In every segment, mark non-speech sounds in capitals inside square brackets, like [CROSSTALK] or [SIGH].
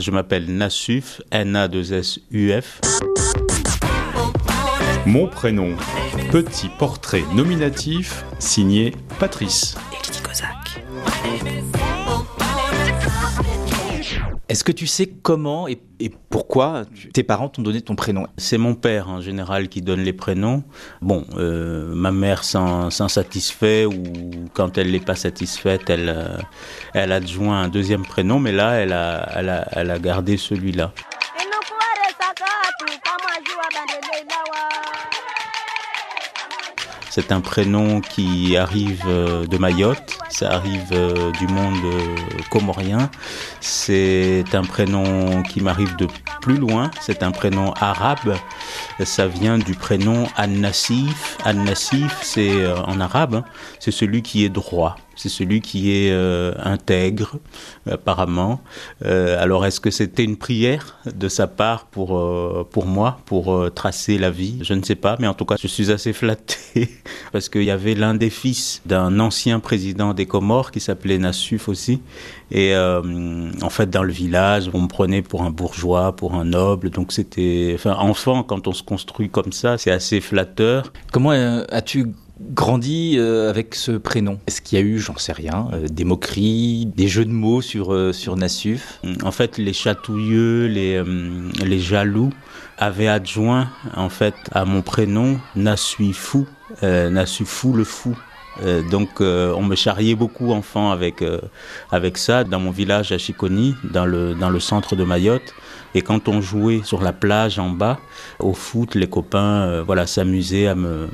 Je m'appelle Nassuf, N-A-2-S-U-F. Mon prénom, petit portrait nominatif signé Patrice. Est-ce que tu sais comment et, pourquoi tes parents t'ont donné ton prénom? C'est mon père en général qui donne les prénoms. Bon, euh, ma mère s'en satisfait ou quand elle n'est pas satisfaite, elle, euh, elle adjoint un deuxième prénom, mais là, elle a, elle a, elle a gardé celui-là. C'est un prénom qui arrive euh, de Mayotte, ça arrive euh, du monde euh, comorien. C'est un prénom qui m'arrive de plus loin, c'est un prénom arabe. Ça vient du prénom An-Nassif. An-Nassif, c'est en arabe, hein. c'est celui qui est droit c'est celui qui est euh, intègre, apparemment. Euh, alors, est-ce que c'était une prière de sa part pour, euh, pour moi, pour tracer la vie? Je ne sais pas, mais en tout cas, je suis assez flatté [LAUGHS] parce qu'il y avait l'un des fils d'un ancien président des Comores qui s'appelait Nassuf aussi. Et en fait, dans le village, on me prenait pour un bourgeois, pour un noble. Donc, c'était. Enfin, enfant, quand on se construit comme ça, c'est assez flatteur. Comment as-tu grandi euh, avec ce prénom Est-ce qu'il y a eu, j'en sais rien, euh, des moqueries, des jeux de mots sur, euh, sur Nassuf? En fait, les chatouilleux, les, les jaloux avaient adjoint en fait à mon prénom Nassuifou, Nassufou le fou. donc on me charriait beaucoup enfant avec, avec ça dans mon village à Chiconi, dans le, dans le centre de Mayotte. Et quand on jouait sur la plage en bas, au foot, les copains voilà, s'amusaient à me,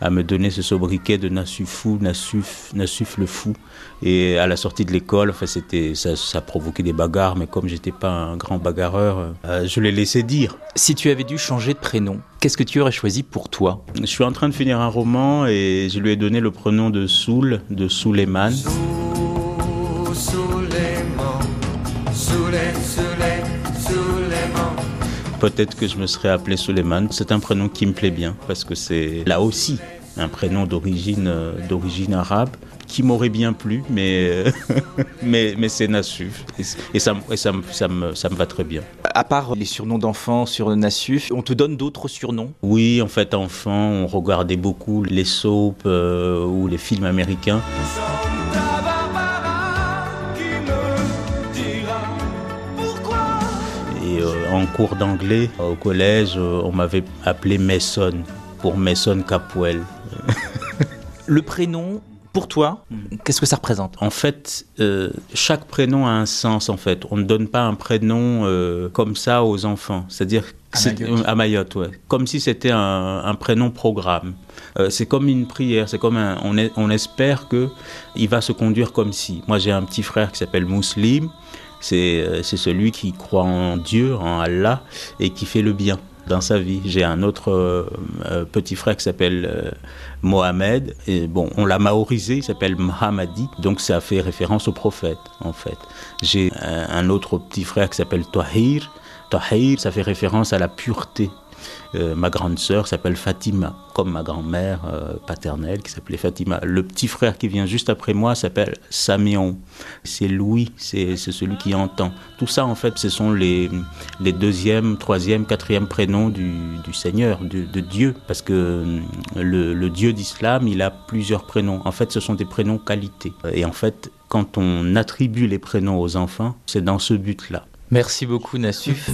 à me donner ce sobriquet de Nassufou, Nassuf, Nassuf le fou. Et à la sortie de l'école, enfin, c'était, ça, ça provoquait des bagarres, mais comme j'étais pas un grand bagarreur, euh, je l'ai laissé dire. Si tu avais dû changer de prénom, qu'est-ce que tu aurais choisi pour toi? Je suis en train de finir un roman et je lui ai donné le prénom de Soul, de Suleiman. Peut-être que je me serais appelé Suleiman. C'est un prénom qui me plaît bien parce que c'est là aussi un prénom d'origine euh, d'origine arabe qui m'aurait bien plu, mais, [LAUGHS] mais, mais c'est Nassuf. Et, ça, et ça, ça, me, ça me va très bien. À part les surnoms d'enfants sur Nassuf, on te donne d'autres surnoms? Oui, en fait, enfant, on regardait beaucoup les soaps euh, ou les films américains. En cours d'anglais au collège, euh, on m'avait appelé Mason pour Mason Capwell. [LAUGHS] Le prénom, pour toi, qu'est-ce que ça représente? En fait, euh, chaque prénom a un sens. En fait, on ne donne pas un prénom euh, comme ça aux enfants. C'est-à-dire à Mayotte, ouais. Comme si c'était un, prénom programme. c'est comme une prière. C'est comme un, on, on espère que il va se conduire comme si. Moi, j'ai un petit frère qui s'appelle Mouslim. Euh, c'est celui qui croit en Dieu, en Allah, et qui fait le bien dans sa vie. J'ai un autre euh, euh, petit frère qui s'appelle Mohamed. Et bon, on l'a maorisé, il s'appelle Mahamadi, donc ça fait référence au prophète, en fait. J'ai un autre petit frère qui s'appelle Tahir. Tahir, ça fait référence à la pureté. Euh, ma grande sœur s'appelle Fatima, comme ma grand-mère euh, paternelle qui s'appelait Fatima. Le petit frère qui vient juste après moi s'appelle Samion. C'est Louis, c'est celui qui entend. Tout ça, en fait, ce sont les, les deuxième, troisième, quatrième prénoms du, Seigneur, de, Dieu. Parce que euh, le, le Dieu d'islam, il a plusieurs prénoms. En fait, ce sont des prénoms qualité. Et en fait, quand on attribue les prénoms aux enfants, c'est dans ce but-là. Merci beaucoup, Nassuf.